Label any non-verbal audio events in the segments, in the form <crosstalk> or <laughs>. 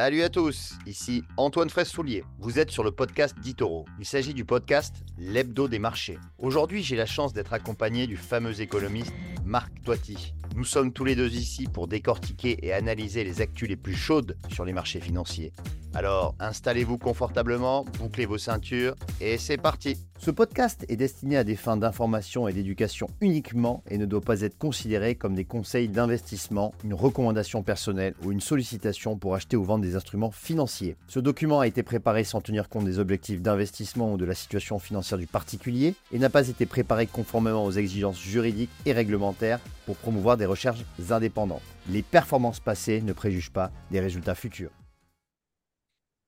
Salut à tous, ici Antoine Fraisse-Soulier. Vous êtes sur le podcast d'Itoro. Il s'agit du podcast L'Hebdo des marchés. Aujourd'hui, j'ai la chance d'être accompagné du fameux économiste Marc Toiti. Nous sommes tous les deux ici pour décortiquer et analyser les actus les plus chaudes sur les marchés financiers. Alors, installez-vous confortablement, bouclez vos ceintures et c'est parti. Ce podcast est destiné à des fins d'information et d'éducation uniquement et ne doit pas être considéré comme des conseils d'investissement, une recommandation personnelle ou une sollicitation pour acheter ou vendre des instruments financiers. Ce document a été préparé sans tenir compte des objectifs d'investissement ou de la situation financière du particulier et n'a pas été préparé conformément aux exigences juridiques et réglementaires pour promouvoir des recherches indépendantes. Les performances passées ne préjugent pas des résultats futurs.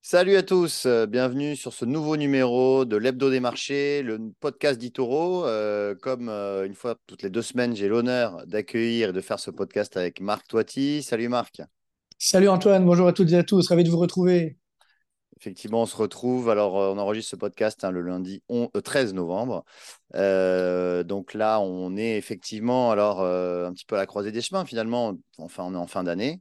Salut à tous, euh, bienvenue sur ce nouveau numéro de l'Hebdo des marchés, le podcast d'Itoro. Euh, comme euh, une fois toutes les deux semaines, j'ai l'honneur d'accueillir et de faire ce podcast avec Marc Toiti. Salut Marc. Salut Antoine, bonjour à toutes et à tous, ravi de vous retrouver. Effectivement, on se retrouve. Alors, on enregistre ce podcast hein, le lundi 13 novembre. donc là, on est effectivement alors un petit peu à la croisée des chemins. Finalement, enfin, on est en fin d'année.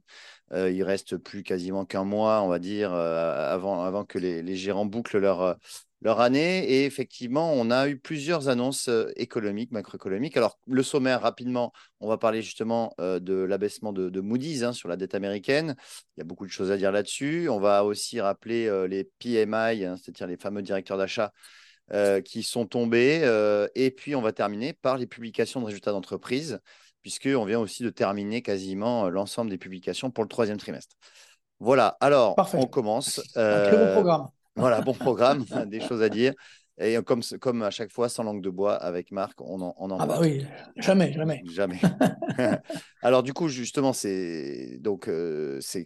Euh, il reste plus quasiment qu'un mois, on va dire, euh, avant, que les, gérants bouclent leur, euh, leur année. Et effectivement, on a eu plusieurs annonces économiques, macroéconomiques. Alors, le sommaire, rapidement, on va parler justement de l'abaissement de, de Moody's hein, sur la dette américaine. Il y a beaucoup de choses à dire là-dessus. On va aussi rappeler les PMI, hein, c'est-à-dire les fameux directeurs d'achat. qui sont tombés. et puis, on va terminer par les publications de résultats d'entreprise puisqu'on vient aussi de terminer quasiment euh, l'ensemble des publications pour le troisième trimestre. Voilà, alors on commence. Un très bon euh, programme. Voilà, bon programme, <laughs> des choses à dire. Et comme, comme à chaque fois, sans langue de bois, avec Marc, on en, on Ah bah oui, jamais, jamais. <laughs> Jamais. <laughs> alors du coup, justement, c'est donc euh, c'est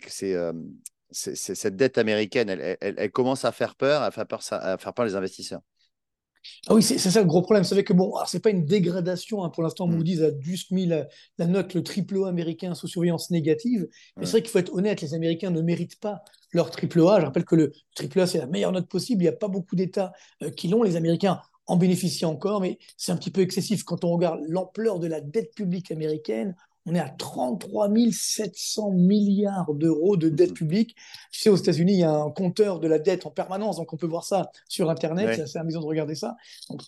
cette dette américaine, elle, elle, elle, commence à faire peur, à faire peur, à faire peur les investisseurs. Ah oui, c'est ça le gros problème. Vous savez que bon, c'est pas une dégradation. Hein. Pour l'instant, mm. Moody's a juste mis la, note, le triple A américain sous surveillance négative. Mais c'est vrai qu'il faut être honnête, les Américains ne méritent pas leur triple A. Je rappelle que le triple A, c'est la meilleure note possible. Il n'y a pas beaucoup d'États euh, qui l'ont. Les Américains en bénéficient encore, mais c'est un petit peu excessif quand on regarde l'ampleur de la dette publique américaine on est à 33 700 milliards d'euros de dette publique. Tu sais, aux États-Unis, il y a un compteur de la dette en permanence, donc on peut voir ça sur Internet. C'est assez amusant de regarder ça. Donc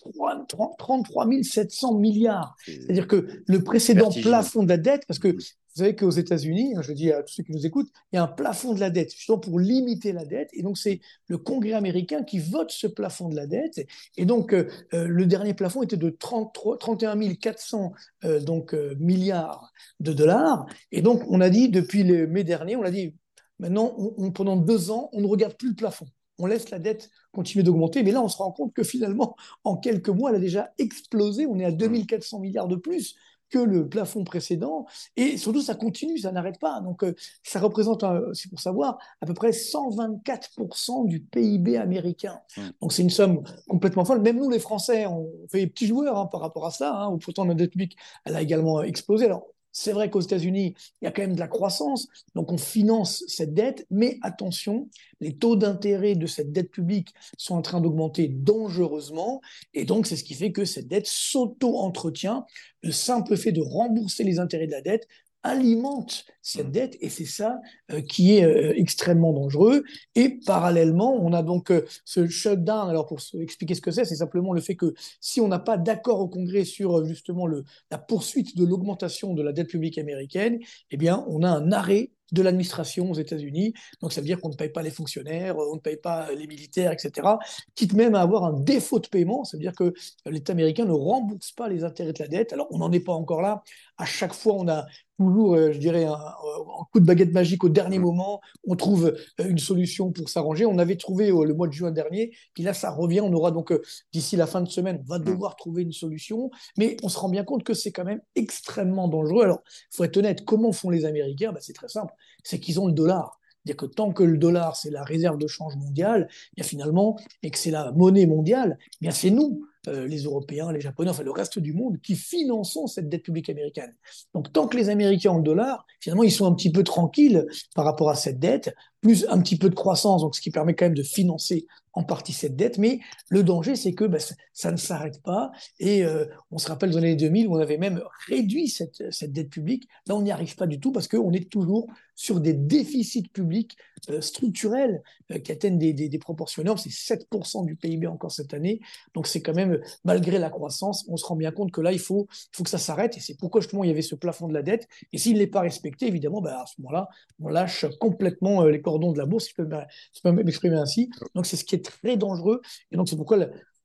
33 700 milliards. C'est-à-dire que le précédent plafond de la dette, parce que vous savez qu'aux États-Unis, hein, je dis à tous ceux qui nous écoutent, il y a un plafond de la dette, justement pour limiter la dette. Et donc, c'est le Congrès américain qui vote ce plafond de la dette. Et donc, euh, euh, le dernier plafond était de 33, 31 400 euh, donc, milliards de dollars. Et donc, on a dit, depuis le mai dernier, on a dit, maintenant, pendant deux ans, on ne regarde plus le plafond on laisse la dette continuer d'augmenter. Mais là, on se rend compte que finalement, en quelques mois, elle a déjà explosé. On est à 2400 milliards de plus que le plafond précédent. Et surtout, ça continue, ça n'arrête pas. Donc, euh, ça représente, c'est pour savoir, à peu près 124% du PIB américain. Mmh. Donc, c'est une somme complètement folle. Même nous, les Français, on fait des petits joueurs hein, par rapport à ça. Hein, pourtant, notre dette publique, elle a également explosé. Alors, c'est vrai qu'aux États-Unis, il y a quand même de la croissance, donc on finance cette dette, mais attention, les taux d'intérêt de cette dette publique sont en train d'augmenter dangereusement, et donc c'est ce qui fait que cette dette s'auto-entretient. Le simple fait de rembourser les intérêts de la dette alimente cette mmh. dette et c'est ça euh, qui est euh, extrêmement dangereux. Et parallèlement, on a donc euh, ce shutdown. Alors pour expliquer ce que c'est, c'est simplement le fait que si on n'a pas d'accord au Congrès sur justement le, la poursuite de l'augmentation de la dette publique américaine, eh bien on a un arrêt de l'administration aux États-Unis. Donc ça veut dire qu'on ne paye pas les fonctionnaires, on ne paye pas les militaires, etc. Quitte même à avoir un défaut de paiement, ça veut dire que l'État américain ne rembourse pas les intérêts de la dette. Alors on n'en est pas encore là. À chaque fois, on a toujours, euh, je dirais, un, un, coup de baguette magique au dernier mmh. moment. On trouve euh, une solution pour s'arranger. On avait trouvé euh, le mois de juin dernier, puis là ça revient. On aura donc d'ici la fin de semaine, on va mmh. devoir trouver une solution. Mais on se rend bien compte que c'est quand même extrêmement dangereux. Alors, il faut être honnête, comment font les Américains? Ben, C'est très simple c'est qu'ils ont le dollar. C'est-à-dire que tant que le dollar, c'est la réserve de change mondiale, bien finalement, et que c'est la monnaie mondiale, bien c'est nous les Européens, les Japonais, enfin le reste du monde, qui finançons cette dette publique américaine. Donc tant que les Américains ont le dollar, finalement, ils sont un petit peu tranquilles par rapport à cette dette, plus un petit peu de croissance, donc ce qui permet quand même de financer en partie cette dette. Mais le danger, c'est que ben, ça ne s'arrête pas. Et euh, on se rappelle dans les années 2000 où on avait même réduit cette, dette publique. Là, on n'y arrive pas du tout parce qu'on est toujours sur des déficits publics euh, structurels euh, qui atteignent des, des proportions énormes. C'est 7% du PIB encore cette année. Donc c'est quand même, malgré la croissance, on se rend bien compte que là, il faut, faut que ça s'arrête. Et c'est pourquoi justement il y avait ce plafond de la dette. Et s'il n'est pas respecté, évidemment, ben, à ce moment-là, on lâche complètement euh, les cordons de la bourse, si je peux m'exprimer ainsi. Donc c'est ce qui est très dangereux. Et donc c'est pourquoi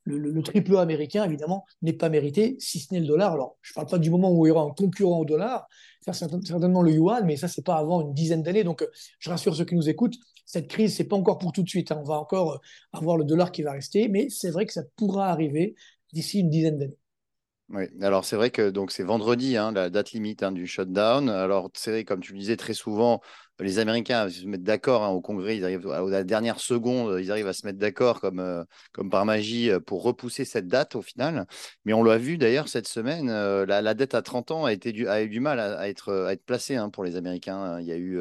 le, triple A américain, évidemment, n'est pas mérité, si ce n'est le dollar. Alors, je ne parle pas du moment où il y aura un concurrent au dollar, certainement le yuan, mais ça, c'est pas avant une dizaine d'années. Donc, je rassure ceux qui nous écoutent, cette crise, c'est pas encore pour tout de suite. Hein. On va encore avoir le dollar qui va rester, mais c'est vrai que ça pourra arriver d'ici une dizaine d'années. Oui, alors c'est vrai que donc c'est vendredi, hein, la date limite hein, du shutdown. Alors c'est vrai, comme tu le disais très souvent, les Américains se mettent d'accord hein, au Congrès, ils arrivent à la dernière seconde, ils arrivent à se mettre d'accord comme, euh, comme par magie euh, pour repousser cette date au final. Mais on l'a vu d'ailleurs cette semaine, euh, la, dette à 30 ans a, été a eu du mal à, être, à placée pour les Américains. Il y a eu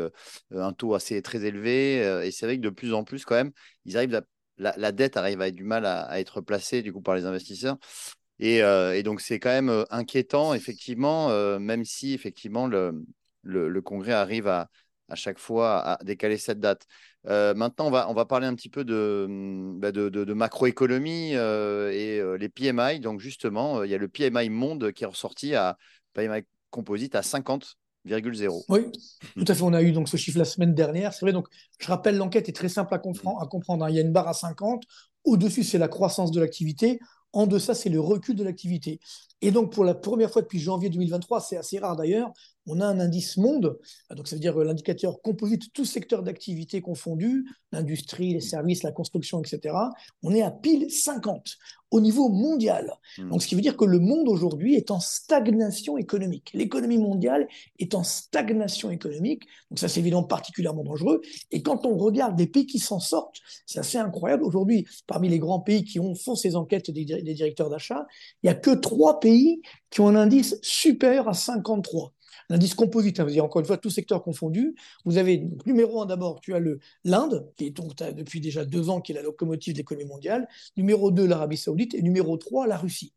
un taux assez très élevé et c'est vrai que de plus en plus quand même, ils arrivent la, dette arrive à être du mal à, être placée du coup par les investisseurs. Et, et donc c'est quand même inquiétant effectivement, même si effectivement le, Congrès arrive à, à chaque fois à décaler cette date. Euh, maintenant, on va, parler un petit peu de, bah, de, macroéconomie euh, et euh, les PMI. Donc, justement, il y a le PMI monde qui est ressorti à PMI composite à 50,0. Oui, tout à fait. On a eu donc ce chiffre la semaine dernière. C'est vrai. Donc, je rappelle, l'enquête est très simple à, comprendre. À comprendre hein. Il y a une barre à 50. Au-dessus, c'est la croissance de l'activité. En deçà, c'est le recul de l'activité. Et donc, pour la première fois depuis janvier 2023, c'est assez rare d'ailleurs, on a un indice monde, donc ça veut dire l'indicateur composite, tous secteurs d'activité confondus, l'industrie, les services, la construction, etc. On est à pile 50 au niveau mondial. Hmm. Donc, ce qui veut dire que le monde aujourd'hui est en stagnation économique. L'économie mondiale est en stagnation économique. Donc, ça, c'est évidemment particulièrement dangereux. Et quand on regarde des pays qui s'en sortent, c'est assez incroyable. Aujourd'hui, parmi les grands pays qui ont, font ces enquêtes des, des directeurs d'achat, il n'y a que trois pays qui ont un indice supérieur à 53. L'indice composite, ça veut dire encore une fois tout secteur confondu. Vous avez numéro un d'abord, tu as l'Inde, qui est donc depuis déjà deux ans qui est la locomotive de l'économie mondiale. Numéro 2, l'Arabie Saoudite. Et numéro 3, la Russie.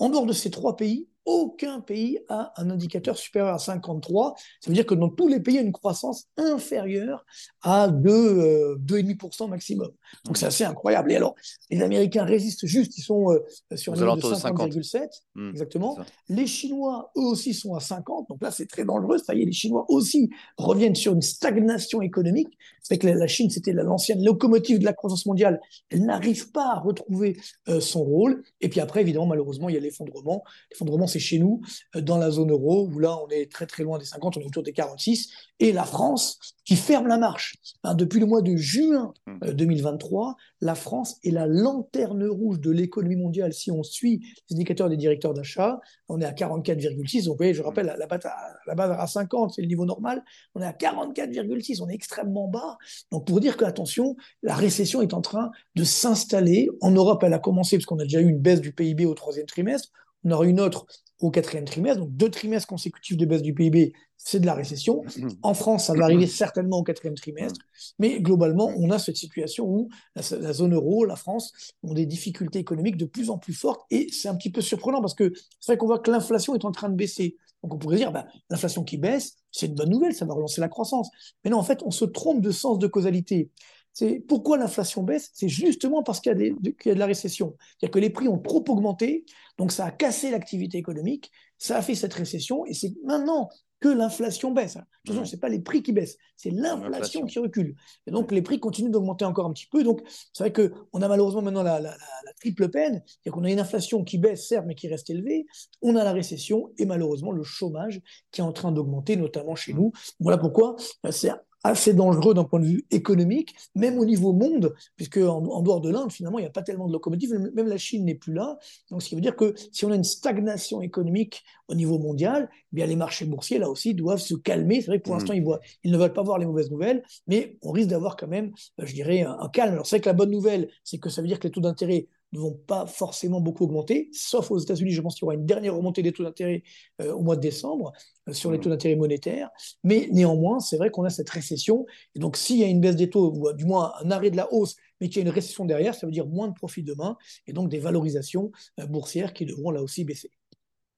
En dehors de ces trois pays, aucun pays a un indicateur supérieur à 53. Ça veut dire que dans tous les pays, il y a une croissance inférieure à 2, 2,5% euh, maximum. Donc c'est assez incroyable. Et alors, les Américains résistent juste, ils sont euh, sur un niveau de 50,7. Hmm, exactement. Les Chinois, eux aussi, sont à 50. Donc là, c'est très dangereux. Ça y est, les Chinois aussi reviennent sur une stagnation économique. C'est que la Chine, c'était l'ancienne locomotive de la croissance mondiale. Elle n'arrive pas à retrouver euh, son rôle. Et puis après, évidemment, malheureusement, il y a l'effondrement. L'effondrement, c'est chez nous, euh, dans la zone euro, où là, on est très très loin des 50, on est autour des 46, et la France qui ferme la marche. Hein, depuis le mois de juin 2023, mmh. euh, la France est la lanterne rouge de l'économie mondiale. Si on suit les indicateurs des directeurs d'achat, on est à 44,6. Donc, vous voyez, je rappelle, la, base la base à 50, c'est le niveau normal. On est à 44,6. On est extrêmement bas. Donc, pour dire que, attention, la récession est en train de s'installer. En Europe, elle a commencé parce qu'on a déjà eu une baisse du PIB au troisième trimestre. On aura une autre au quatrième trimestre, donc deux trimestres consécutifs de baisse du PIB, c'est de la récession. Mmh. En France, ça va arriver certainement au quatrième trimestre, mais globalement, on a cette situation où la, zone euro, la France, ont des difficultés économiques de plus en plus fortes, et c'est un petit peu surprenant parce que c'est vrai qu'on voit que l'inflation est en train de baisser. Donc on pourrait dire, bah, l'inflation qui baisse, c'est une bonne nouvelle, ça va relancer la croissance. Mais non, en fait, on se trompe de sens de causalité. C'est pourquoi l'inflation baisse, c'est justement parce qu'il y, y, a de la récession. C'est-à-dire que les prix ont trop augmenté, donc ça a cassé l'activité économique, ça a fait cette récession, et c'est maintenant que l'inflation baisse. De toute façon, ce n'est pas les prix qui baissent, c'est l'inflation qui recule. Et donc, les prix continuent d'augmenter encore un petit peu. Donc, c'est vrai qu'on a malheureusement maintenant la, la triple peine, c'est-à-dire qu'on a une inflation qui baisse, certes, mais qui reste élevée. On a la récession et malheureusement le chômage qui est en train d'augmenter, notamment chez nous. Voilà pourquoi euh, c'est assez dangereux d'un point de vue économique, même au niveau monde, puisque en, dehors de l'Inde, finalement, il n'y a pas tellement de locomotives, même la Chine n'est plus là. Donc, ce qui veut dire que si on a une stagnation économique au niveau mondial, eh bien les marchés boursiers, là aussi, doivent se calmer. C'est vrai que pour mmh. l'instant, ils, voient, ils ne veulent pas voir les mauvaises nouvelles, mais on risque d'avoir quand même, je dirais, un, un calme. Alors c'est vrai que la bonne nouvelle, c'est que ça veut dire que les taux d'intérêt ne vont pas forcément beaucoup augmenter, sauf aux États-Unis. Je pense qu'il y aura une dernière remontée des taux d'intérêt euh, au mois de décembre euh, sur les mmh. taux d'intérêt monétaires. Mais néanmoins, c'est vrai qu'on a cette récession. Et donc, s'il y a une baisse des taux, ou du moins un arrêt de la hausse, mais qu'il y a une récession derrière, ça veut dire moins de profits demain et donc des valorisations euh, boursières qui devront là aussi baisser.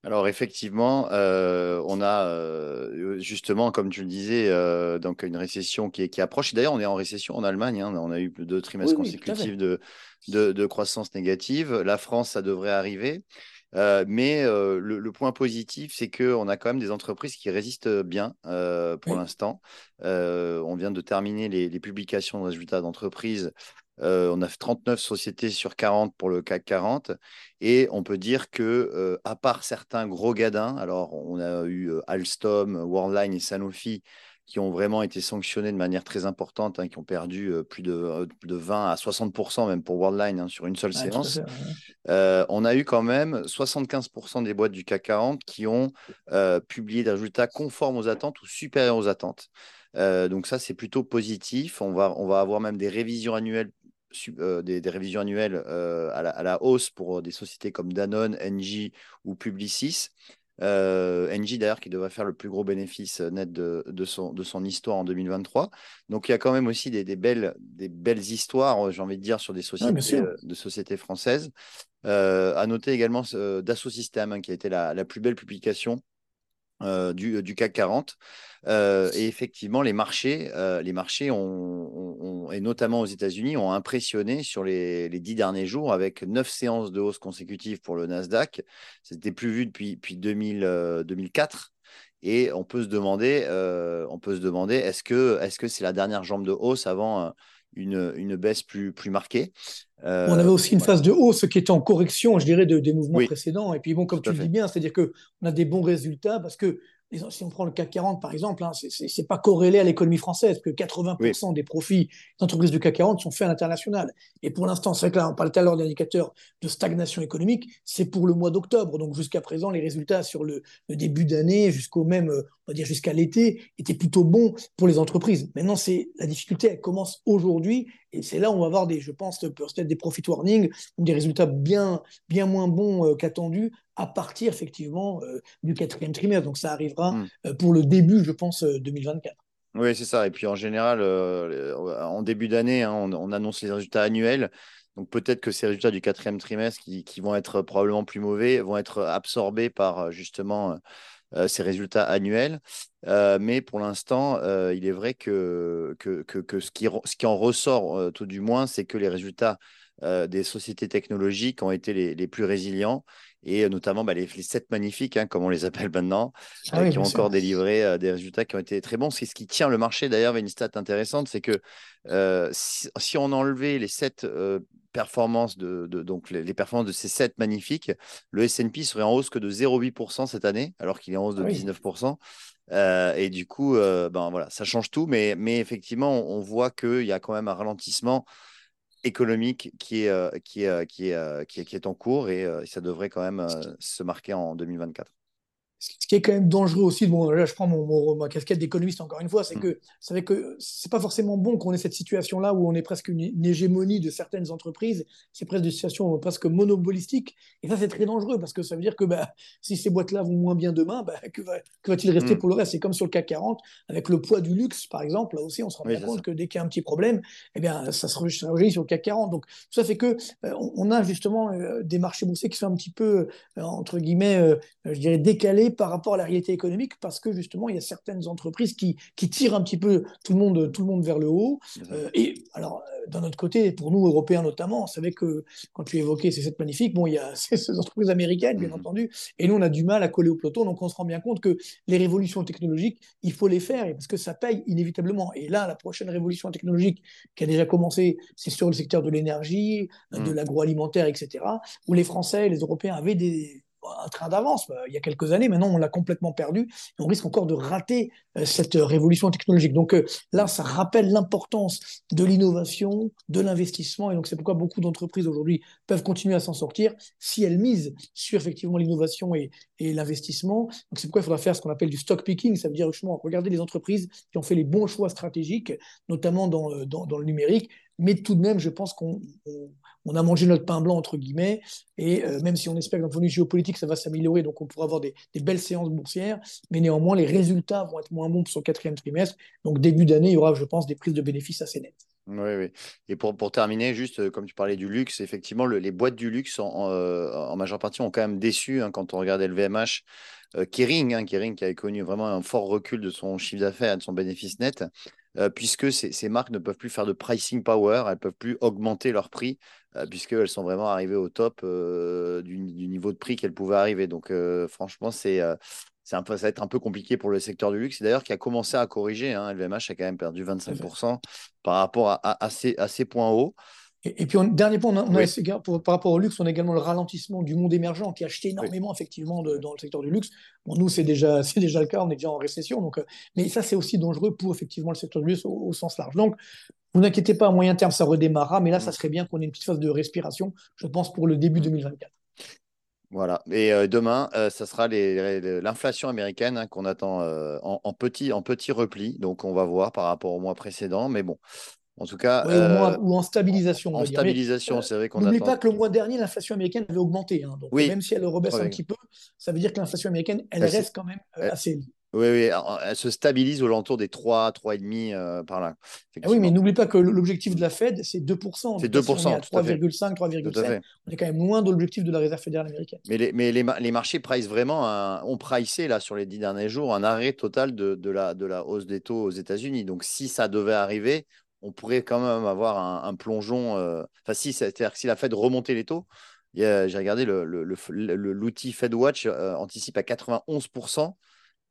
Alors effectivement, on a justement, comme tu le disais, donc une récession qui, qui approche. D'ailleurs, on est en récession en Allemagne. Hein. on a eu deux trimestres consécutifs de, de, croissance négative. La France, ça devrait arriver. Euh, mais euh, le, point positif, c'est qu'on a quand même des entreprises qui résistent bien euh, pour l'instant. on vient de terminer les, publications de résultats d'entreprise. on a 39 sociétés sur 40 pour le CAC 40. Et on peut dire que, à part certains gros gadins, alors on a eu Alstom, Worldline et Sanofi qui ont vraiment été sanctionnés de manière très importante, hein, qui ont perdu euh, plus de, euh, de, 20 à 60% même pour Worldline hein, sur une seule séance. Euh, on a eu quand même 75% des boîtes du CAC 40 qui ont publié des résultats conformes aux attentes ou supérieurs aux attentes. donc ça, c'est plutôt positif. On va, on va avoir même des révisions annuelles des, révisions annuelles à la, à, la, hausse pour des sociétés comme Danone, Engie ou Publicis. Euh, Engie d'ailleurs qui devrait faire le plus gros bénéfice euh, net de, de, son, de son histoire en 2023. Donc il y a quand même aussi des, des belles, des belles histoires, euh, j'ai envie de dire, sur des sociétés, de sociétés françaises. à noter également Dassault Systèmes, hein, qui a été la, la, plus belle publication du, du, CAC 40. Euh, et effectivement, les marchés, euh, les marchés ont, et notamment aux États-Unis, ont impressionné sur les, dix derniers jours avec neuf séances de hausse consécutives pour le Nasdaq. C'était plus vu depuis, depuis 2000, 2004. Euh, et on peut se demander, on peut se demander, est-ce que est-ce que c'est la dernière jambe de hausse avant une, une baisse plus, plus marquée? On avait aussi une phase de hausse qui était en correction, je dirais, de, des mouvements précédents. Et puis bon, comme tu le dis bien, c'est-à-dire qu'on a des bons résultats parce que si on prend le CAC 40 par exemple, hein, ce n'est pas corrélé à l'économie française, parce que 80% des profits des entreprises du CAC 40 sont faits à l'international. Et pour l'instant, c'est vrai que là, on parlait tout à l'heure d'indicateurs de stagnation économique, c'est pour le mois d'octobre. Donc jusqu'à présent, les résultats sur le, début d'année, jusqu'au même, on va dire jusqu'à l'été, étaient plutôt bons pour les entreprises. Maintenant, c'est la difficulté, elle commence aujourd'hui, et c'est là où on va avoir des, je pense, peut-être des profit warnings, des résultats bien, bien moins bons euh, qu'attendus à partir effectivement euh, du quatrième trimestre. Donc ça arrivera hmm. euh, pour le début, je pense, 2024. Euh, oui, c'est ça. Et puis en général, en début d'année, hein, on, annonce les résultats annuels. Donc peut-être que ces résultats du quatrième trimestre, qui, vont être probablement plus mauvais, vont être absorbés par justement ces résultats annuels. mais pour l'instant, il est vrai que, que, que, ce, qui, ce qui en ressort, tout du moins, c'est que les résultats des sociétés technologiques ont été les, les plus résilients et notamment bah, les, les, sept magnifiques, hein, comme on les appelle maintenant, ah euh, qui ont encore délivré euh, des résultats qui ont été très bons. C'est ce qui tient le marché. D'ailleurs, une stat intéressante, c'est que euh, si, on enlevait les sept performances de, donc les, performances de ces sept magnifiques, le S&P serait en hausse que de 0,8% cette année, alors qu'il est en hausse de 19%. Ah et du coup, ben voilà, ça change tout, mais, mais effectivement, on, on voit qu'il y a quand même un ralentissement économique qui est, euh, qui, est, euh, qui, est, euh, qui, est, qui est en cours et ça devrait quand même se marquer en 2024 ce qui est quand même dangereux aussi, bon, là je prends mon, ma casquette d'économiste encore une fois, c'est mm. que c'est vrai que c'est pas forcément bon qu'on ait cette situation-là où on est presque une, hégémonie de certaines entreprises, c'est presque des situations presque monopolistiques, et ça c'est très dangereux parce que ça veut dire que bah, si ces boîtes-là vont moins bien demain, bah, que, va, t il rester mm. pour le reste? C'est comme sur le CAC 40, avec le poids du luxe par exemple, là aussi on se rend compte que dès qu'il y a un petit problème, eh bien, ça se rejoint sur le CAC 40. Donc ça fait que euh, on a justement euh, des marchés boursiers qui sont un petit peu, euh, entre guillemets, je dirais, décalés par rapport à la réalité économique parce que justement, il y a certaines entreprises qui, qui tirent un petit peu tout le monde, tout le monde vers le haut. Euh, et alors, euh, d'un autre côté, pour nous, Européens notamment, on savait que quand tu évoquais ces sept magnifiques, bon, il y a <laughs> ces entreprises américaines, bien mhm. entendu, et nous, on a du mal à coller au peloton. Donc, on se rend bien compte que les révolutions technologiques, il faut les faire parce que ça paye inévitablement. Et là, la prochaine révolution technologique qui a déjà commencé, c'est sur le secteur de l'énergie, de mhm. l'agroalimentaire, etc., où les Français, les Européens avaient des un train d'avance. Euh, il y a quelques années, maintenant, on l'a complètement perdu. Et on risque encore de rater euh, cette révolution technologique. Donc là, ça rappelle l'importance de l'innovation, de l'investissement. Et donc, c'est pourquoi beaucoup d'entreprises aujourd'hui peuvent continuer à s'en sortir si elles misent sur effectivement l'innovation et, l'investissement. Donc, c'est pourquoi il faudra faire ce qu'on appelle du stock picking. Ça veut dire justement regarder les entreprises qui ont fait les bons choix stratégiques, notamment dans le numérique. Mais tout de même, je pense qu'on on a mangé notre pain blanc, entre guillemets, et euh, même si on espère que d'un point de vue géopolitique, ça va s'améliorer, donc on pourra avoir des, belles séances boursières, mais néanmoins, les résultats vont être moins bons pour son quatrième trimestre. Donc, début d'année, il y aura, je pense, des prises de bénéfices assez nettes. Oui, oui. Et pour, terminer, juste euh, comme tu parlais du luxe, effectivement, les boîtes du luxe, en, euh, majeure partie, ont quand même déçu hein, quand on regardait le VMH. Kering, hein, Kering qui a connu vraiment un fort recul de son chiffre d'affaires et de son bénéfice net. Euh, puisque ces, marques ne peuvent plus faire de pricing power, elles ne peuvent plus augmenter leur prix, euh, puisqu'elles sont vraiment arrivées au top euh, du, niveau de prix qu'elles pouvaient arriver. Donc, franchement, c'est. ça va être un peu compliqué pour le secteur du luxe, d'ailleurs qui a commencé à corriger. Hein. LVMH a quand même perdu 25% par rapport à, à, ces, points hauts. Et, puis, dernier point, on a, par rapport au luxe, on a également le ralentissement du monde émergent qui a acheté énormément, effectivement, dans le secteur du luxe. Bon, nous, c'est déjà, <laughs> déjà le cas, on est déjà en récession. Donc, euh, mais ça, c'est aussi dangereux pour, effectivement, le secteur du luxe au, sens large. Donc, vous n'inquiétez pas, à moyen terme, ça redémarrera. Mais là, ça mm. serait bien qu'on ait une petite phase de respiration, je pense, pour le début 2024. Voilà. Et euh, demain, euh, ça sera l'inflation américaine hein, qu'on attend en, en, petit, en petit repli. Donc, on va voir par rapport au mois précédent. Mais bon, en tout cas. Euh, ou en stabilisation. En stabilisation, c'est vrai qu'on N'oubliez pas que le mois dernier, l'inflation américaine avait augmenté. Hein. donc même si elle rebaisse un petit peu, ça veut dire que l'inflation américaine, elle, reste quand même euh, assez élevée. Oui, oui, elle se stabilise aux alentours des 3, 3,5 euh, par là. Ah oui, mais n'oublie pas que l'objectif de la Fed, c'est 2%. C'est 2%. On est à 3,5, 3,7. On est quand même loin de l'objectif de la Réserve fédérale américaine. Mais les, mais les, les marchés price vraiment, ont pricé là, sur les dix derniers jours un arrêt total de, de, la, de la hausse des taux aux États-Unis. Donc si ça devait arriver, on pourrait quand même avoir un, plongeon. Euh, enfin, si, c'est-à-dire que si la Fed remontait les taux, j'ai regardé l'outil FedWatch euh, anticipe à 91%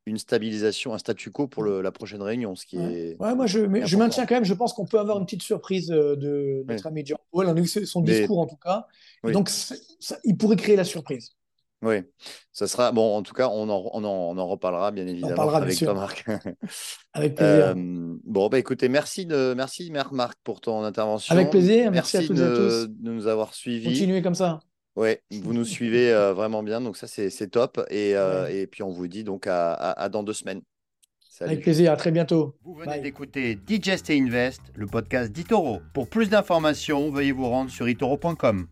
une stabilisation, un statu quo pour la prochaine réunion, ce qui est. Ouais, moi je, je, maintiens quand même. Je pense qu'on peut avoir une petite surprise euh, de notre ami John on a eu son discours en tout cas. Donc il pourrait créer la surprise. Oui, ça sera bon. En tout cas, on en, on en, reparlera bien évidemment avec toi, Marc. <laughs> avec plaisir. Euh, bon, bah écoutez, merci de merci Marc pour ton intervention. Avec plaisir. Merci, à toutes et à tous de nous avoir suivis. Continuez comme ça. Oui, vous nous suivez euh, vraiment bien, donc ça c'est top. Et, euh, et, puis on vous dit donc à, à, dans deux semaines. Avec plaisir, à très bientôt. Vous venez d'écouter Digest et Invest, le podcast d'Itoro. Pour plus d'informations, veuillez vous rendre sur itoro.com.